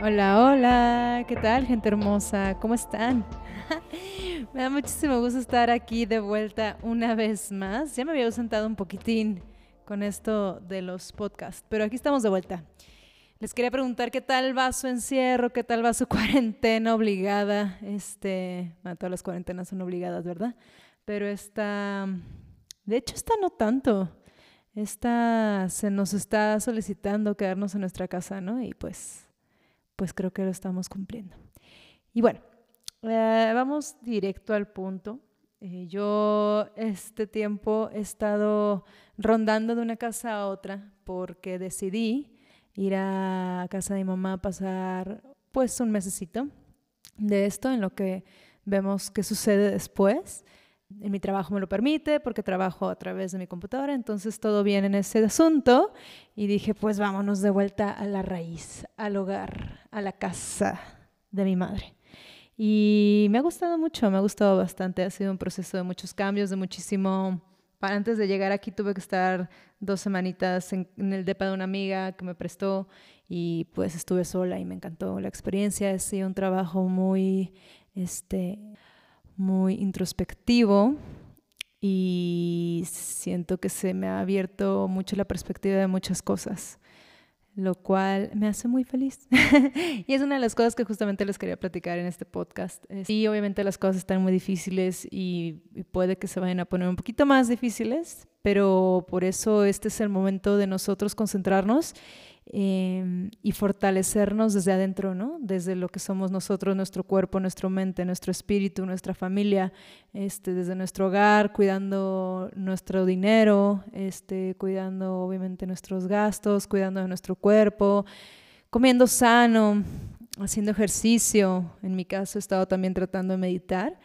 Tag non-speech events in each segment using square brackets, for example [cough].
Hola, hola, ¿qué tal gente hermosa? ¿Cómo están? [laughs] me da muchísimo gusto estar aquí de vuelta una vez más. Ya me había ausentado un poquitín con esto de los podcasts, pero aquí estamos de vuelta. Les quería preguntar qué tal va su encierro, qué tal va su [laughs] cuarentena obligada. Este, todas las cuarentenas son obligadas, ¿verdad? Pero esta, de hecho, esta no tanto. Esta se nos está solicitando quedarnos en nuestra casa, ¿no? Y pues pues creo que lo estamos cumpliendo. Y bueno, eh, vamos directo al punto. Eh, yo este tiempo he estado rondando de una casa a otra porque decidí ir a casa de mi mamá a pasar pues un mesecito de esto en lo que vemos qué sucede después en mi trabajo me lo permite porque trabajo a través de mi computadora, entonces todo bien en ese asunto y dije, pues vámonos de vuelta a la raíz, al hogar, a la casa de mi madre. Y me ha gustado mucho, me ha gustado bastante, ha sido un proceso de muchos cambios, de muchísimo... Para antes de llegar aquí tuve que estar dos semanitas en, en el depa de una amiga que me prestó y pues estuve sola y me encantó la experiencia. Ha sido un trabajo muy, este, muy introspectivo y siento que se me ha abierto mucho la perspectiva de muchas cosas, lo cual me hace muy feliz. [laughs] y es una de las cosas que justamente les quería platicar en este podcast. Sí, obviamente las cosas están muy difíciles y, puede que se vayan a poner un poquito más difíciles, pero por eso este es el momento de nosotros concentrarnos Em, y fortalecernos desde adentro, ¿no? Desde lo que somos nosotros, nuestro cuerpo, nuestra mente, nuestro espíritu, nuestra familia, este, desde nuestro hogar, cuidando nuestro dinero, este, cuidando obviamente nuestros gastos, cuidando de nuestro cuerpo, comiendo sano, haciendo ejercicio. En mi caso he estado también tratando de meditar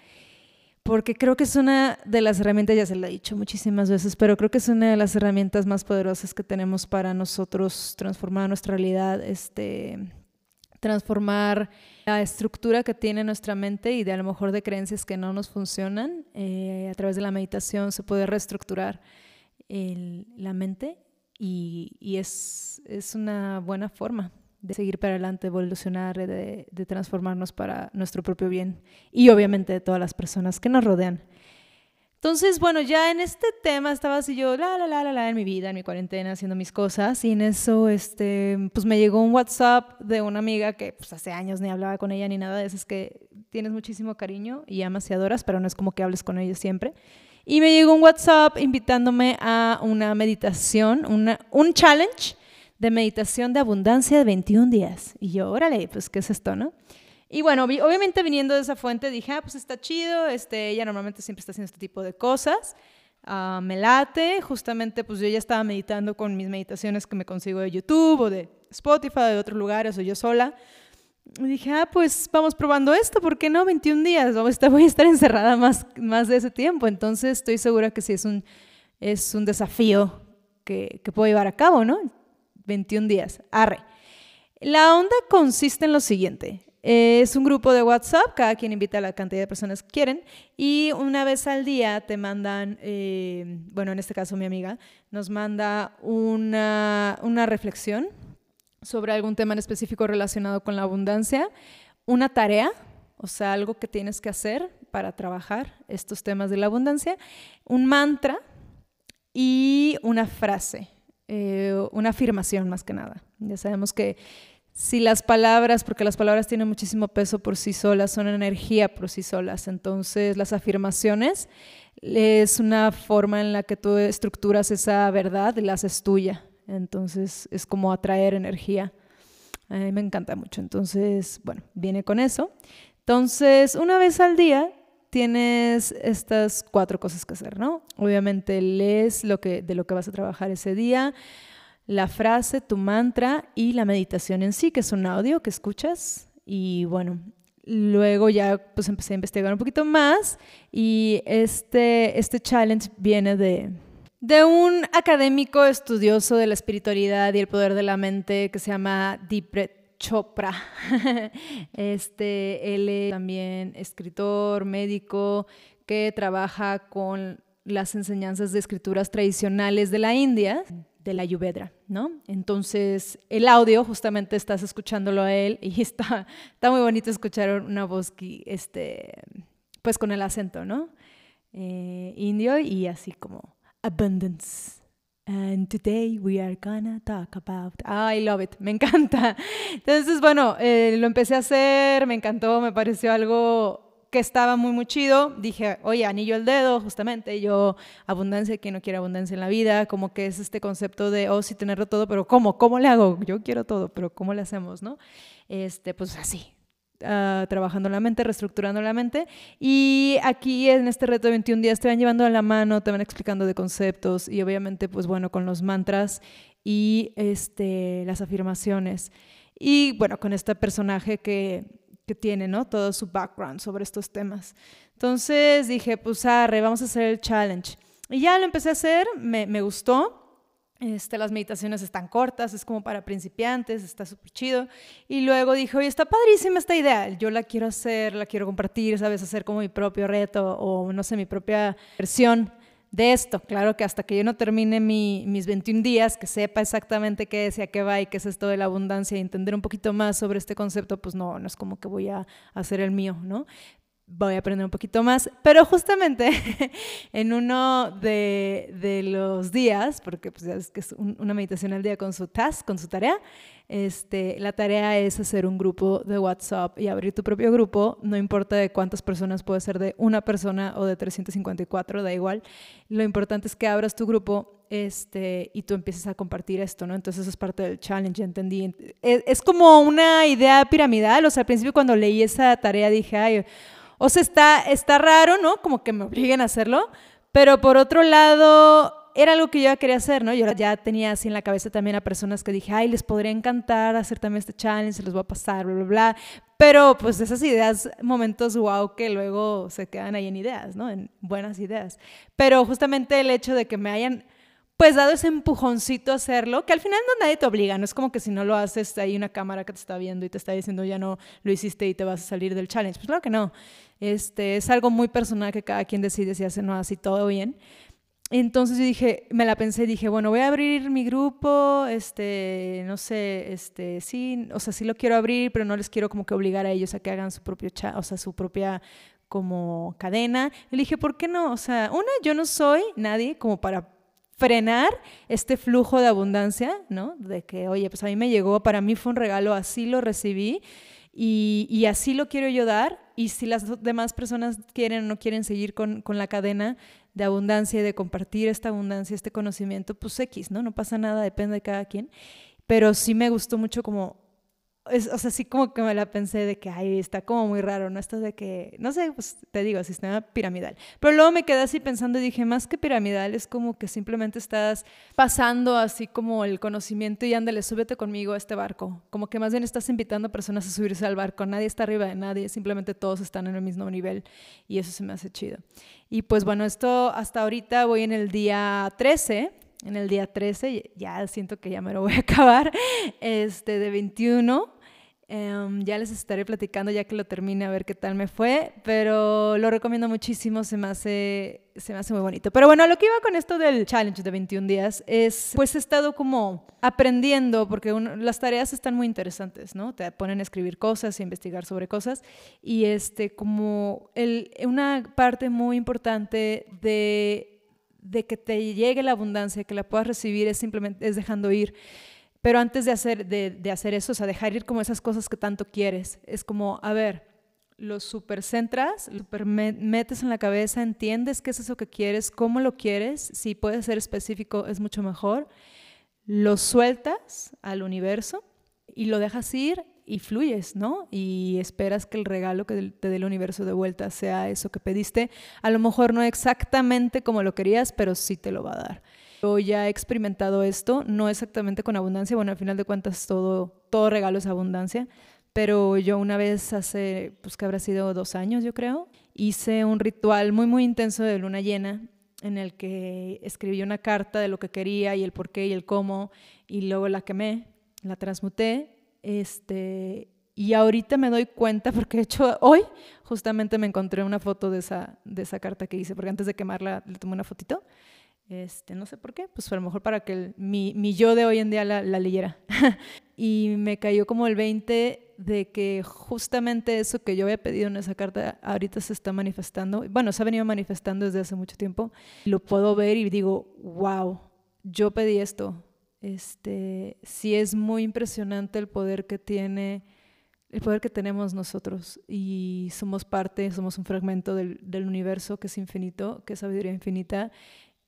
porque creo que es una de las herramientas, ya se lo he dicho muchísimas veces, pero creo que es una de las herramientas más poderosas que tenemos para nosotros transformar nuestra realidad, este, transformar la estructura que tiene nuestra mente y de a lo mejor de creencias que no nos funcionan. Eh, a través de la meditación se puede reestructurar la mente y, y es, es una buena forma de seguir para adelante, evolucionar, de, transformarnos para nuestro propio bien y obviamente de todas las personas que nos rodean. Entonces, bueno, ya en este tema estaba así yo, la, la, la, la, la, en mi vida, en mi cuarentena, haciendo mis cosas y en eso, este, pues me llegó un WhatsApp de una amiga que pues hace años ni hablaba con ella ni nada de eso, es que tienes muchísimo cariño y amas y adoras, pero no es como que hables con ella siempre. Y me llegó un WhatsApp invitándome a una meditación, una, un challenge de meditación de abundancia de 21 días. Y yo, órale, pues, ¿qué es esto, no? Y bueno, obviamente viniendo de esa fuente dije, ah, pues está chido, este, ella normalmente siempre está haciendo este tipo de cosas, uh, me late, justamente pues yo ya estaba meditando con mis meditaciones que me consigo de YouTube o de Spotify o de otros lugares o yo sola. Y dije, ah, pues vamos probando esto, ¿por qué no? 21 días, voy a estar encerrada más, más de ese tiempo, entonces estoy segura que sí es un, es un desafío que, que puedo llevar a cabo, ¿no? 21 días. Arre. La onda consiste en lo siguiente. Es un grupo de WhatsApp, cada quien invita a la cantidad de personas que quieren y una vez al día te mandan, eh, bueno, en este caso mi amiga, nos manda una, una reflexión sobre algún tema en específico relacionado con la abundancia, una tarea, o sea, algo que tienes que hacer para trabajar estos temas de la abundancia, un mantra y una frase. Eh, una afirmación más que nada. Ya sabemos que si las palabras, porque las palabras tienen muchísimo peso por sí solas, son energía por sí solas, entonces las afirmaciones es una forma en la que tú estructuras esa verdad y la haces tuya. Entonces es como atraer energía. A mí me encanta mucho. Entonces, bueno, viene con eso. Entonces, una vez al día tienes estas cuatro cosas que hacer, ¿no? Obviamente lees lo que, de lo que vas a trabajar ese día, la frase, tu mantra y la meditación en sí, que es un audio que escuchas. Y bueno, luego ya pues empecé a investigar un poquito más y este, este challenge viene de, de un académico estudioso de la espiritualidad y el poder de la mente que se llama Deep Chopra. [laughs] Este, él es también escritor, médico, que trabaja con las enseñanzas de escrituras tradicionales de la India, de la Ayurveda, ¿no? Entonces, el audio, justamente estás escuchándolo a él y [laughs] está, está muy bonito escuchar una voz que, este, pues con el acento, ¿no? Eh, indio y así como abundance. And today we are gonna talk about. I love it, me encanta. Entonces, bueno, eh, lo empecé a hacer, me encantó, me pareció algo que estaba muy, muy chido. Dije, oye, anillo el dedo, justamente. Yo, abundancia, que no quiere abundancia en la vida? Como que es este concepto de, oh, sí, tenerlo todo, pero ¿cómo? ¿Cómo le hago? Yo quiero todo, pero ¿cómo le hacemos, no? Este, pues así, Uh, trabajando la mente, reestructurando la mente. Y aquí en este reto de 21 días te van llevando a la mano, te van explicando de conceptos y obviamente, pues bueno, con los mantras y este, las afirmaciones. Y bueno, con este personaje que, que tiene, ¿no? Todo su background sobre estos temas. Entonces dije, pues arre, vamos a hacer el challenge. Y ya lo empecé a hacer, me, me gustó. Este, las meditaciones están cortas, es como para principiantes, está súper chido. Y luego dije, oye, está padrísima esta idea, yo la quiero hacer, la quiero compartir, ¿sabes? Hacer como mi propio reto o, no sé, mi propia versión de esto. Claro que hasta que yo no termine mis 21 días, que sepa exactamente qué es y a qué va y qué es esto de la abundancia y entender un poquito más sobre este concepto, pues no, no es como que voy a hacer el mío, ¿no? Voy a aprender un poquito más. Pero justamente [laughs] en uno de, de, los días, porque pues ya es que es una meditación al día con su task, con su tarea, este, la tarea es hacer un grupo de WhatsApp y abrir tu propio grupo, no importa de cuántas personas, puede ser de una persona o de 354, da igual. Lo importante es que abras tu grupo este, y tú empieces a compartir esto, ¿no? Entonces eso es parte del challenge, entendí. Es, es como una idea piramidal, o sea, al principio cuando leí esa tarea dije, ay, o sea, está, está raro, ¿no? Como que me obliguen a hacerlo, pero por otro lado, era algo que yo ya quería hacer, ¿no? Yo ya tenía así en la cabeza también a personas que dije, ay, les podría encantar hacer también este challenge, se los voy a pasar, bla, bla, bla. Pero pues esas ideas, momentos wow que luego se quedan ahí en ideas, ¿no? En buenas ideas. Pero justamente el hecho de que me hayan pues dado ese empujoncito a hacerlo, que al final no nadie te obliga, no es como que si no lo haces hay una cámara que te está viendo y te está diciendo ya no lo hiciste y te vas a salir del challenge. Pues claro que no. Este, es algo muy personal que cada quien decide si hace o no así todo bien. Entonces yo dije, me la pensé, dije, bueno, voy a abrir mi grupo, este, no sé, este, sí, o sea, sí lo quiero abrir, pero no les quiero como que obligar a ellos a que hagan su propio chat, o sea, su propia como cadena. Y le dije, ¿por qué no? O sea, una, yo no soy nadie como para frenar este flujo de abundancia, ¿no? De que, oye, pues a mí me llegó, para mí fue un regalo, así lo recibí y, así lo quiero yo dar. Y si las demás personas quieren o no quieren seguir con, con la cadena de abundancia y de compartir esta abundancia, este conocimiento, pues X, ¿no? No pasa nada, depende de cada quien. Pero sí me gustó mucho como o sea, sí como que me la pensé de que, ay, está como muy raro, ¿no? Esto de que, no sé, pues te digo, sistema piramidal. Pero luego me quedé así pensando y dije, más que piramidal, es como que simplemente estás pasando así como el conocimiento y ándale, súbete conmigo a este barco. Como que más bien estás invitando personas a subirse al barco. Nadie está arriba de nadie, simplemente todos están en el mismo nivel y eso se me hace chido. Y pues bueno, esto hasta ahorita voy en el día 13 en el día 13, ya siento que ya me lo voy a [laughs] acabar, este, de 21. Em, ya les estaré platicando ya que lo termine a ver qué tal me fue, pero lo recomiendo muchísimo, se me hace, se me hace muy bonito. Pero bueno, lo que iba con esto del challenge de 21 días es, pues he estado como aprendiendo, porque las tareas están muy interesantes, ¿no? Te ponen a escribir cosas, a investigar sobre cosas, y este, como el, una parte muy importante de de que te llegue la abundancia, que la puedas recibir, es simplemente es dejando ir. Pero antes de hacer, de, hacer eso, o sea, dejar ir como esas cosas que tanto quieres, es como, a ver, lo supercentras, lo super metes en la cabeza, entiendes qué es eso que quieres, cómo lo quieres, si puedes ser específico es mucho mejor, lo sueltas al universo y lo dejas ir y fluyes, ¿no? Y esperas que el regalo que te dé el universo de vuelta sea eso que pediste. A lo mejor no exactamente como lo querías, pero sí te lo va a dar. Yo ya he experimentado esto, no exactamente con abundancia, bueno, al final de cuentas todo, todo regalo es abundancia, pero yo una vez hace, pues que habrá sido dos años yo creo, hice un ritual muy, muy intenso de luna llena en el que escribí una carta de lo que quería y el por qué y el cómo, y luego la quemé, la transmuté este, Y ahorita me doy cuenta, porque de hecho hoy justamente me encontré una foto de esa, de esa carta que hice, porque antes de quemarla le tomé una fotito. Este, no sé por qué, pues a lo mejor para que mi, mi, yo de hoy en día la, la leyera. [laughs] y me cayó como el 20 de que justamente eso que yo había pedido en esa carta ahorita se está manifestando. Bueno, se ha venido manifestando desde hace mucho tiempo. Lo puedo ver y digo, wow, yo pedí esto. Este, sí es muy impresionante el poder que tiene el poder que tenemos nosotros y somos parte, somos un fragmento del, del, universo que es infinito, que es sabiduría infinita,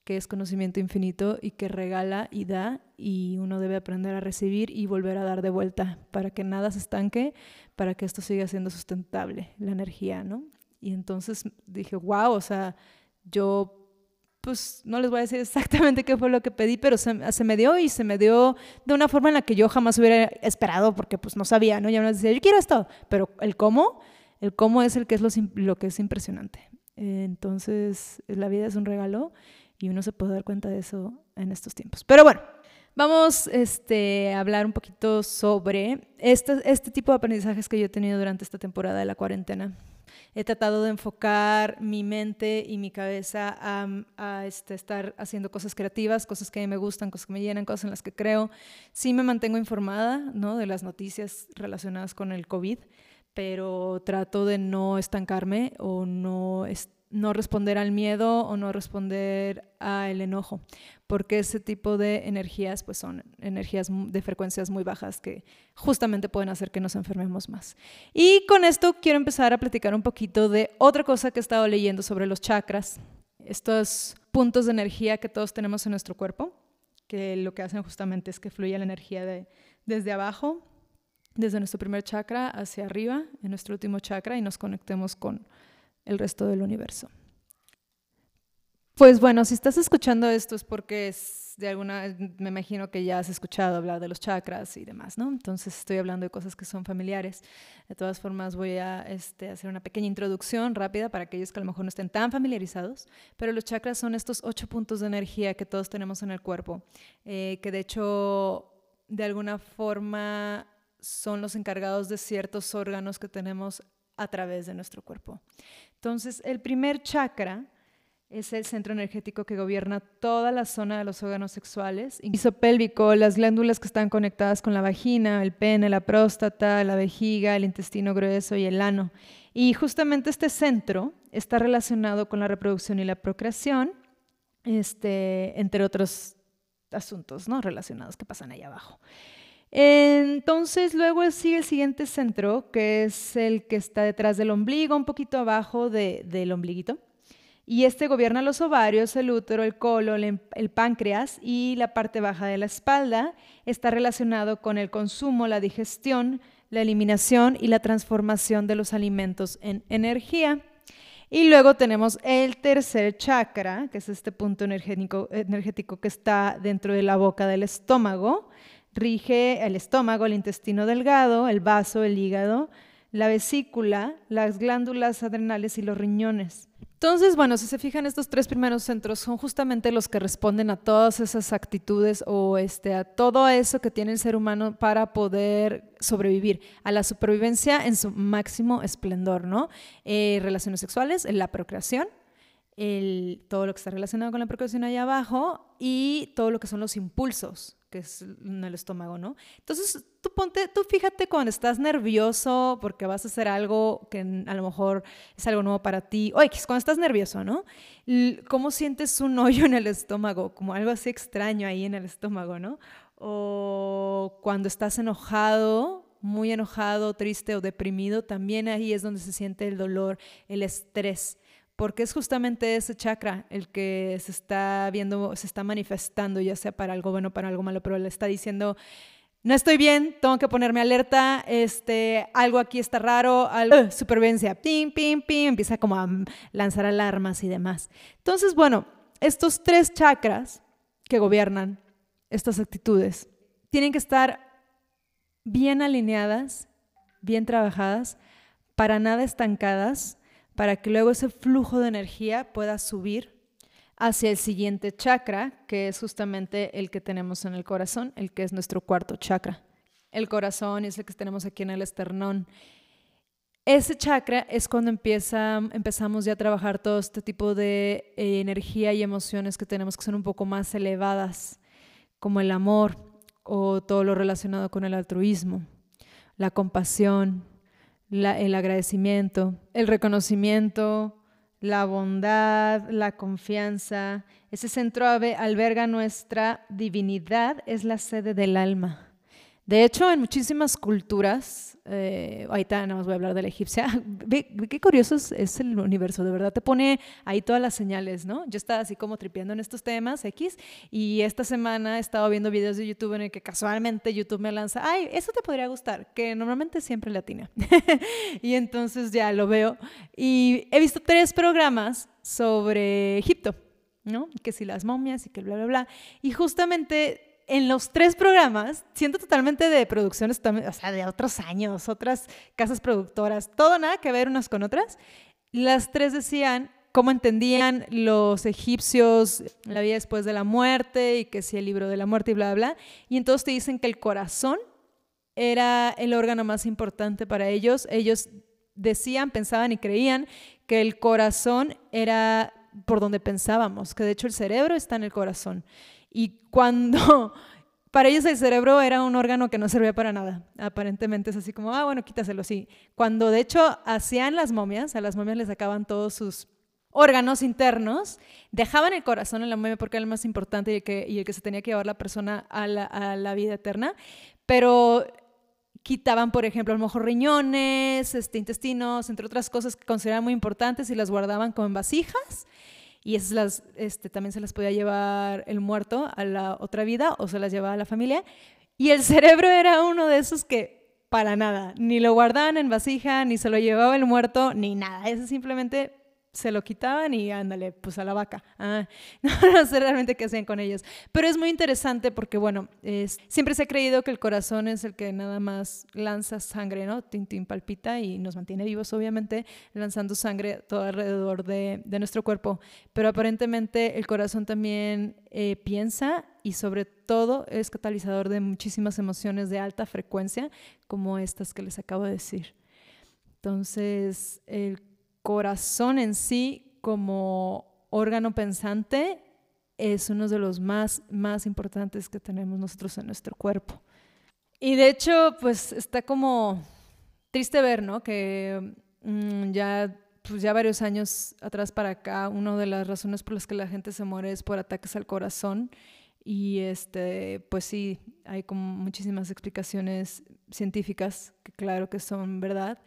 que es conocimiento infinito y que regala y da y uno debe aprender a recibir y volver a dar de vuelta para que nada se estanque, para que esto siga siendo sustentable, la energía, ¿no? Y entonces dije, wow, o sea, yo pues no les voy a decir exactamente qué fue lo que pedí, pero se, me dio y se me dio de una forma en la que yo jamás hubiera esperado, porque pues no sabía, ¿no? Ya no decía, yo quiero esto, pero el cómo, el cómo es el que es lo, lo que es impresionante. entonces, la vida es un regalo y uno se puede dar cuenta de eso en estos tiempos. Pero bueno, vamos este, a hablar un poquito sobre este, este tipo de aprendizajes que yo he tenido durante esta temporada de la cuarentena he tratado de enfocar mi mente y mi cabeza a, este, estar haciendo cosas creativas, cosas que me gustan, cosas que me llenan, cosas en las que creo. Sí me mantengo informada ¿no? de las noticias relacionadas con el COVID, pero trato de no estancarme o no no responder al miedo o no responder al enojo, porque ese tipo de energías pues son energías de frecuencias muy bajas que justamente pueden hacer que nos enfermemos más. Y con esto quiero empezar a platicar un poquito de otra cosa que he estado leyendo sobre los chakras, estos puntos de energía que todos tenemos en nuestro cuerpo, que lo que hacen justamente es que fluya la energía de, desde abajo, desde nuestro primer chakra hacia arriba, en nuestro último chakra y nos conectemos con el resto del universo. Pues bueno, si estás escuchando esto es porque es de alguna, me imagino que ya has escuchado hablar de los chakras y demás, ¿no? Entonces estoy hablando de cosas que son familiares. De todas formas voy a este, hacer una pequeña introducción rápida para aquellos que a lo mejor no estén tan familiarizados, pero los chakras son estos ocho puntos de energía que todos tenemos en el cuerpo, eh, que de hecho de alguna forma son los encargados de ciertos órganos que tenemos a través de nuestro cuerpo. Entonces, el primer chakra es el centro energético que gobierna toda la zona de los órganos sexuales, pélvico, las glándulas que están conectadas con la vagina, el pene, la próstata, la vejiga, el intestino grueso y el ano. Y justamente este centro está relacionado con la reproducción y la procreación, este, entre otros asuntos ¿no? relacionados que pasan ahí abajo. Entonces luego sigue el siguiente centro, que es el que está detrás del ombligo, un poquito abajo del ombliguito. Y este gobierna los ovarios, el útero, el colon, el, páncreas y la parte baja de la espalda. Está relacionado con el consumo, la digestión, la eliminación y la transformación de los alimentos en energía. Y luego tenemos el tercer chakra, que es este punto energético que está dentro de la boca del estómago Rige el estómago, el intestino delgado, el vaso, el hígado, la vesícula, las glándulas adrenales y los riñones. Entonces, bueno, si se fijan, estos tres primeros centros son justamente los que responden a todas esas actitudes o este, a todo eso que tiene el ser humano para poder sobrevivir, a la supervivencia en su máximo esplendor, ¿no? Eh, relaciones sexuales, la procreación, el, todo lo que está relacionado con la procreación ahí abajo y todo lo que son los impulsos, que es en el estómago, ¿no? Entonces, tú ponte, tú fíjate cuando estás nervioso porque vas a hacer algo que a lo mejor es algo nuevo para ti, o X, cuando estás nervioso, ¿no? ¿Cómo sientes un [laughs] hoyo en el estómago? Como algo así extraño ahí en el estómago, ¿no? O cuando estás enojado, muy enojado, triste o deprimido, también ahí es donde se siente el dolor, el estrés porque es justamente ese chakra el que se está viendo, se está manifestando, ya sea para algo bueno para algo malo, pero le está diciendo, no estoy bien, tengo que ponerme alerta, este, algo aquí está raro, algo, supervivencia, pim, pim, pim, empieza como a lanzar alarmas y demás. Entonces, bueno, estos tres chakras que gobiernan estas actitudes tienen que estar bien alineadas, bien trabajadas, para nada estancadas, para que luego ese flujo de energía pueda subir hacia el siguiente chakra, que es justamente el que tenemos en el corazón, el que es nuestro cuarto chakra. el corazón es el que tenemos aquí en el esternón. Ese chakra es cuando empieza, empezamos ya a trabajar todo este tipo de eh, energía y emociones que tenemos que ser un poco más elevadas, como el amor o todo lo relacionado con el altruismo, la compasión, el agradecimiento, el reconocimiento, la bondad, la confianza. Ese centro alberga nuestra divinidad, es la sede del alma. De hecho, en muchísimas culturas, eh, ahorita nada más voy a hablar de la egipcia, [laughs] ve, qué curioso es, el universo, de verdad te pone ahí todas las señales, ¿no? Yo estaba así como tripeando en estos temas X y esta semana he estado viendo videos de YouTube en el que casualmente YouTube me lanza, ay, eso te podría gustar, que normalmente siempre latina. [laughs] y entonces ya lo veo y he visto tres programas sobre Egipto. ¿no? Que si las momias y que bla, bla, bla. Y justamente en los tres programas, siento totalmente de producciones, o sea, de otros años, otras casas productoras, todo nada que ver unas con otras. Las tres decían cómo entendían los egipcios la vida después de la muerte y que si el libro de la muerte y bla, bla, bla. Y entonces te dicen que el corazón era el órgano más importante para ellos. Ellos decían, pensaban y creían que el corazón era por donde pensábamos, que de hecho el cerebro está en el corazón. Y cuando [laughs] para ellos el cerebro era un órgano que no servía para nada. Aparentemente es así como, ah, bueno, quítaselo, sí. Cuando de hecho hacían las momias, a las momias les sacaban todos sus órganos internos, dejaban el corazón en la momia porque era el más importante y el que, se tenía que llevar la persona a la, vida eterna, pero quitaban, por ejemplo, a lo mejor riñones, este, intestinos, entre otras cosas que consideraban muy importantes y las guardaban como en vasijas y esas las, este, también se las podía llevar el muerto a la otra vida o se las llevaba a la familia. Y el cerebro era uno de esos que para nada, ni lo guardaban en vasija, ni se lo llevaba el muerto, ni nada. Eso simplemente se lo quitaban y ándale, pues a la vaca. Ah, [laughs] no, sé realmente qué hacían con ellos. Pero es muy interesante porque, bueno, siempre se ha creído que el corazón es el que nada más lanza sangre, ¿no? Tintín palpita y nos mantiene vivos, obviamente, lanzando sangre todo alrededor de, nuestro cuerpo. Pero aparentemente el corazón también eh, piensa y sobre todo es catalizador de muchísimas emociones de alta frecuencia, como estas que les acabo de decir. Entonces, el corazón en sí como órgano pensante es uno de los más, más importantes que tenemos nosotros en nuestro cuerpo. Y de hecho, pues está como triste ver, ¿no? Que mm, ya, pues ya varios años atrás para acá, una de las razones por las que la gente se muere es por ataques al corazón. Y este, pues sí, hay como muchísimas explicaciones científicas que claro que son verdad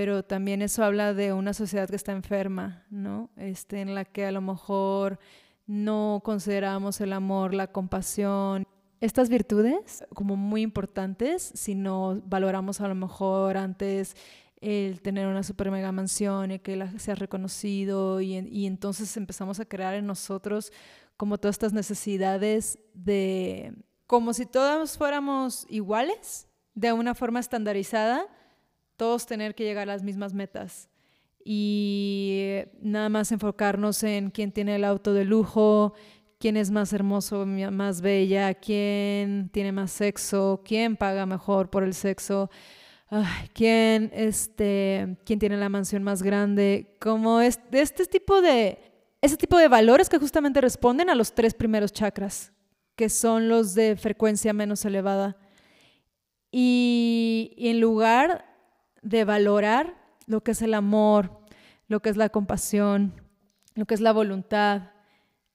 pero también eso habla de una sociedad que está enferma, ¿no? Este, en la que a lo mejor no consideramos el amor, la compasión, estas virtudes como muy importantes si no valoramos a lo mejor antes el tener una super mega mansión y que la sea reconocido y, y entonces empezamos a crear en nosotros como todas estas necesidades de como si todos fuéramos iguales de una forma estandarizada todos tener que llegar a las mismas metas y nada más enfocarnos en quién tiene el auto de lujo, quién es más hermoso, más bella, quién tiene más sexo, quién paga mejor por el sexo, quién, este, quién tiene la mansión más grande, como es, este tipo de, ese tipo de valores que justamente responden a los tres primeros chakras, que son los de frecuencia menos elevada. Y en lugar de valorar lo que es el amor, lo que es la compasión, lo que es la voluntad,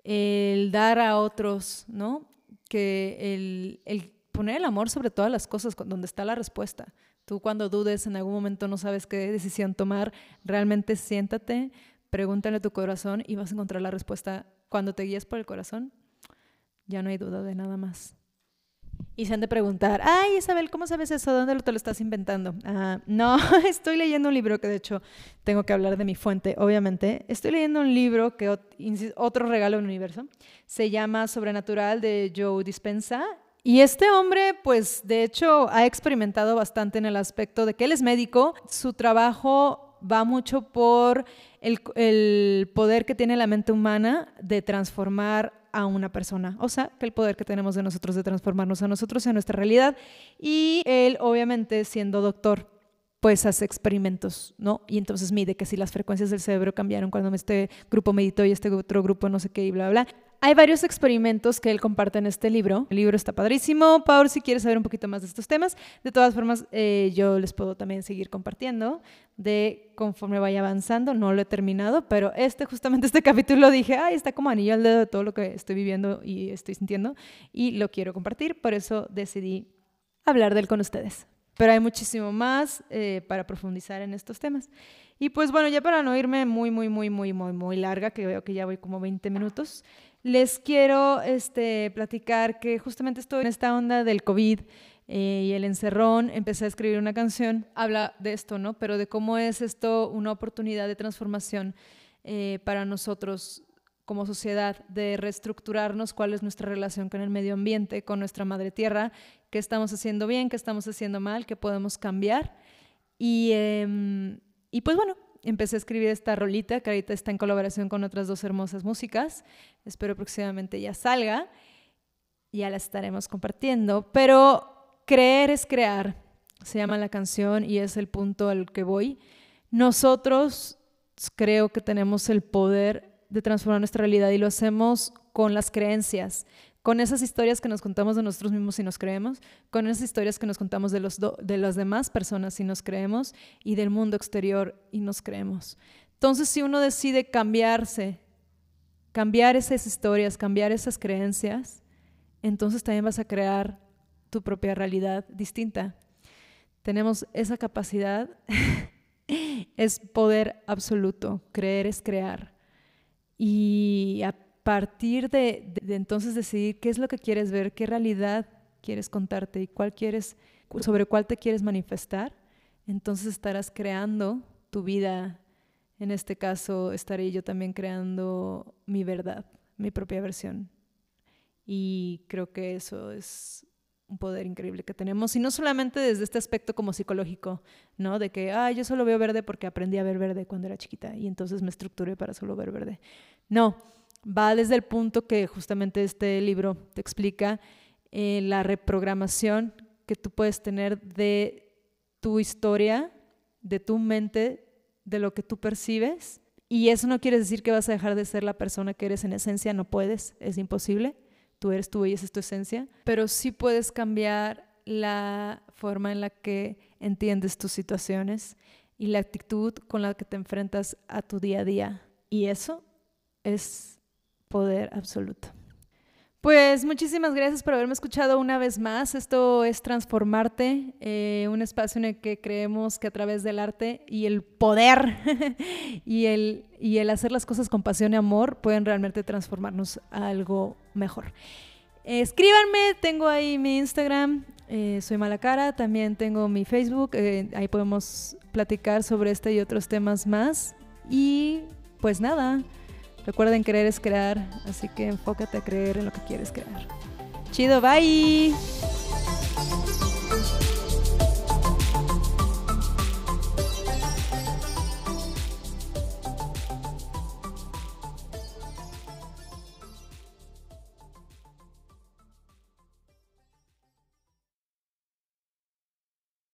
el dar a otros, ¿no? Que el, poner el amor sobre todas las cosas, donde está la respuesta. Tú cuando dudes, en algún momento no sabes qué decisión tomar, realmente siéntate, pregúntale a tu corazón y vas a encontrar la respuesta. Cuando te guías por el corazón, ya no hay duda de nada más. Y se han de preguntar, ay Isabel, ¿cómo sabes eso? ¿Dónde te lo estás inventando? Ah, no, [laughs] estoy leyendo un libro que de hecho tengo que hablar de mi fuente, obviamente. Estoy leyendo un libro que otro regalo del universo. Se llama Sobrenatural de Joe Dispensa. Y este hombre, pues de hecho ha experimentado bastante en el aspecto de que él es médico. Su trabajo va mucho por el, el poder que tiene la mente humana de transformar a una persona. O sea, que el poder que tenemos de nosotros de transformarnos a nosotros en nuestra realidad. Y él, obviamente, siendo doctor, pues hace experimentos, ¿no? Y entonces mide que si las frecuencias del cerebro cambiaron cuando este grupo meditó y este otro grupo no sé qué y bla, bla. Hay varios experimentos que él comparte en este libro. El libro está padrísimo. Paul, si quieres saber un poquito más de estos temas, de todas formas, eh, yo les puedo también seguir compartiendo de conforme vaya avanzando. No lo he terminado, pero este, justamente este [laughs] capítulo dije, ay, está como anillo al dedo de todo lo que estoy viviendo y estoy sintiendo y lo quiero compartir. Por eso decidí hablar de él con ustedes pero hay muchísimo más eh, para profundizar en estos temas. Y pues bueno, ya para no irme muy, muy, muy, muy, muy, muy larga, que veo que ya voy como 20 minutos, les quiero este, platicar que justamente estoy en esta onda del COVID eh, y el encerrón, empecé a escribir una canción, habla de esto, ¿no? Pero de cómo es esto una oportunidad de transformación eh, para nosotros como sociedad de reestructurarnos cuál es nuestra relación con el medio ambiente, con nuestra madre tierra, qué estamos haciendo bien, qué estamos haciendo mal, qué podemos cambiar. Y, em, y pues bueno, empecé a escribir esta rolita que ahorita está en colaboración con otras dos hermosas músicas. Espero próximamente ya salga. Ya la estaremos compartiendo. Pero creer es crear, se llama la canción y es el punto al que voy. Nosotros creo que tenemos el poder de transformar nuestra realidad y lo hacemos con las creencias, con esas historias que nos contamos de nosotros mismos y nos creemos, con esas historias que nos contamos de, los de las demás personas y nos creemos y del mundo exterior y nos creemos. Entonces, si uno decide cambiarse, cambiar esas historias, cambiar esas creencias, entonces también vas a crear tu propia realidad distinta. Tenemos esa capacidad, [laughs] es poder absoluto, creer es crear y partir de, entonces decidir qué es lo que quieres ver, qué realidad quieres contarte y cuál quieres, sobre cuál te quieres manifestar, entonces estarás creando tu vida. En este caso, estaré yo también creando mi verdad, mi propia versión. Y creo que eso es un poder increíble que tenemos, y no solamente desde este aspecto como psicológico, ¿no? De que, ah, yo solo veo verde porque aprendí a ver verde cuando era chiquita y entonces me estructuré para solo ver verde. No, va desde el punto que justamente este libro te explica, eh, la reprogramación que tú puedes tener de tu historia, de tu mente, de lo que tú percibes. Y eso no quiere decir que vas a dejar de ser la persona que eres en esencia, no puedes, es imposible tú eres tú y esa es tu esencia, pero sí puedes cambiar la forma en la que entiendes tus situaciones y la actitud con la que te enfrentas a tu día a día. Y eso es poder absoluto. Pues muchísimas gracias por haberme escuchado una vez más. Esto es Transformarte, eh, un espacio en el que creemos que a través del arte y el poder [laughs] y, el, y el hacer las cosas con pasión y amor pueden realmente transformarnos a algo mejor. escríbanme, tengo ahí mi Instagram, eh, soy Malacara, también tengo mi Facebook, eh, ahí podemos platicar sobre este y otros temas más. Y pues nada. Recuerden, creer es crear, así que enfócate a creer en lo que quieres crear. Chido, bye.